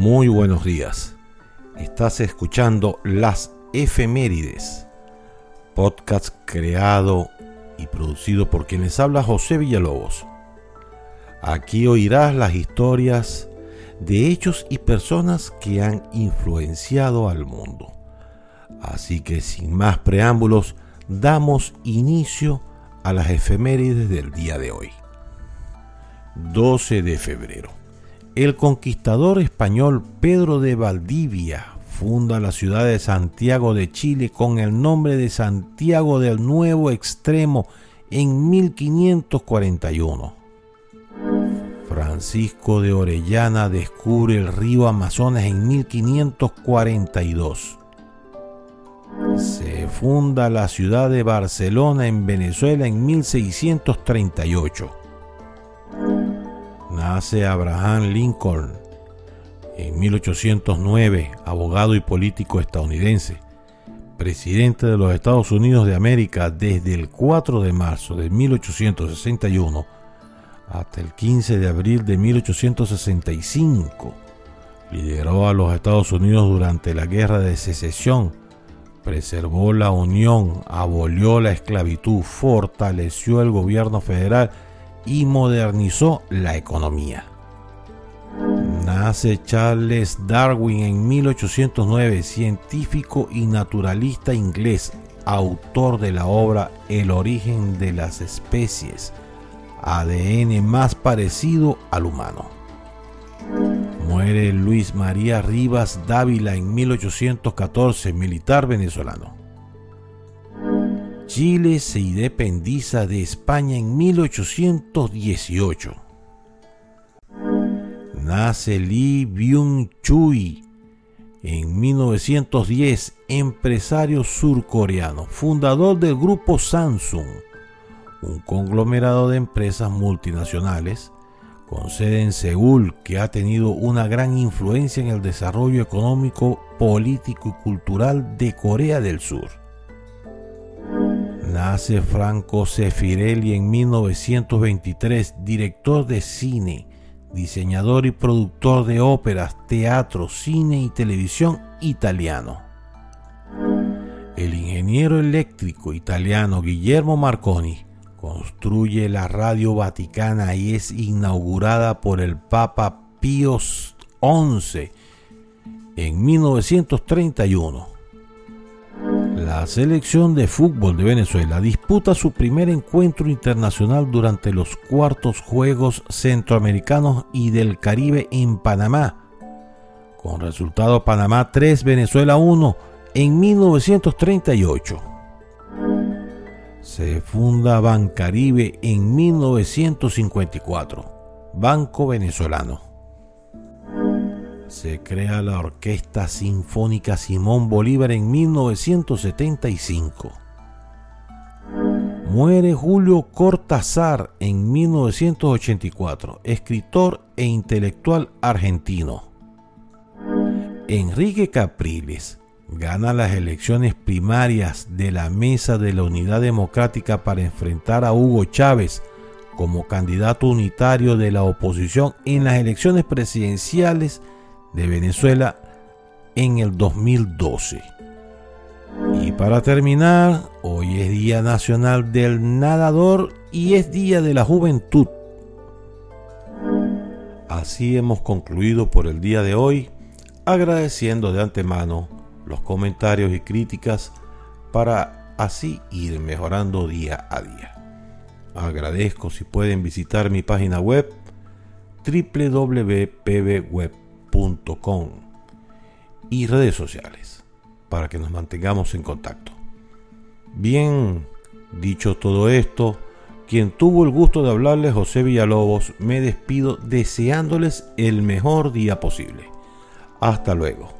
Muy buenos días. Estás escuchando Las Efemérides, podcast creado y producido por quienes habla José Villalobos. Aquí oirás las historias de hechos y personas que han influenciado al mundo. Así que sin más preámbulos, damos inicio a las efemérides del día de hoy. 12 de febrero. El conquistador español Pedro de Valdivia funda la ciudad de Santiago de Chile con el nombre de Santiago del Nuevo Extremo en 1541. Francisco de Orellana descubre el río Amazonas en 1542. Se funda la ciudad de Barcelona en Venezuela en 1638 nace Abraham Lincoln en 1809, abogado y político estadounidense, presidente de los Estados Unidos de América desde el 4 de marzo de 1861 hasta el 15 de abril de 1865. Lideró a los Estados Unidos durante la Guerra de Secesión, preservó la unión, abolió la esclavitud, fortaleció el gobierno federal y modernizó la economía. Nace Charles Darwin en 1809, científico y naturalista inglés, autor de la obra El origen de las especies, ADN más parecido al humano. Muere Luis María Rivas Dávila en 1814, militar venezolano. Chile se independiza de España en 1818. Nace Lee Byung-chui en 1910, empresario surcoreano, fundador del grupo Samsung, un conglomerado de empresas multinacionales con sede en Seúl que ha tenido una gran influencia en el desarrollo económico, político y cultural de Corea del Sur. Nace Franco Sefirelli en 1923, director de cine, diseñador y productor de óperas, teatro, cine y televisión italiano. El ingeniero eléctrico italiano Guillermo Marconi construye la Radio Vaticana y es inaugurada por el Papa Pío XI en 1931. La selección de fútbol de Venezuela disputa su primer encuentro internacional durante los cuartos Juegos Centroamericanos y del Caribe en Panamá, con resultado Panamá 3, Venezuela 1 en 1938. Se funda Bancaribe en 1954, Banco Venezolano se crea la Orquesta Sinfónica Simón Bolívar en 1975. Muere Julio Cortázar en 1984, escritor e intelectual argentino. Enrique Capriles gana las elecciones primarias de la Mesa de la Unidad Democrática para enfrentar a Hugo Chávez como candidato unitario de la oposición en las elecciones presidenciales de Venezuela en el 2012. Y para terminar, hoy es Día Nacional del Nadador y es Día de la Juventud. Así hemos concluido por el día de hoy, agradeciendo de antemano los comentarios y críticas para así ir mejorando día a día. Agradezco si pueden visitar mi página web y redes sociales para que nos mantengamos en contacto. Bien, dicho todo esto, quien tuvo el gusto de hablarles José Villalobos, me despido deseándoles el mejor día posible. Hasta luego.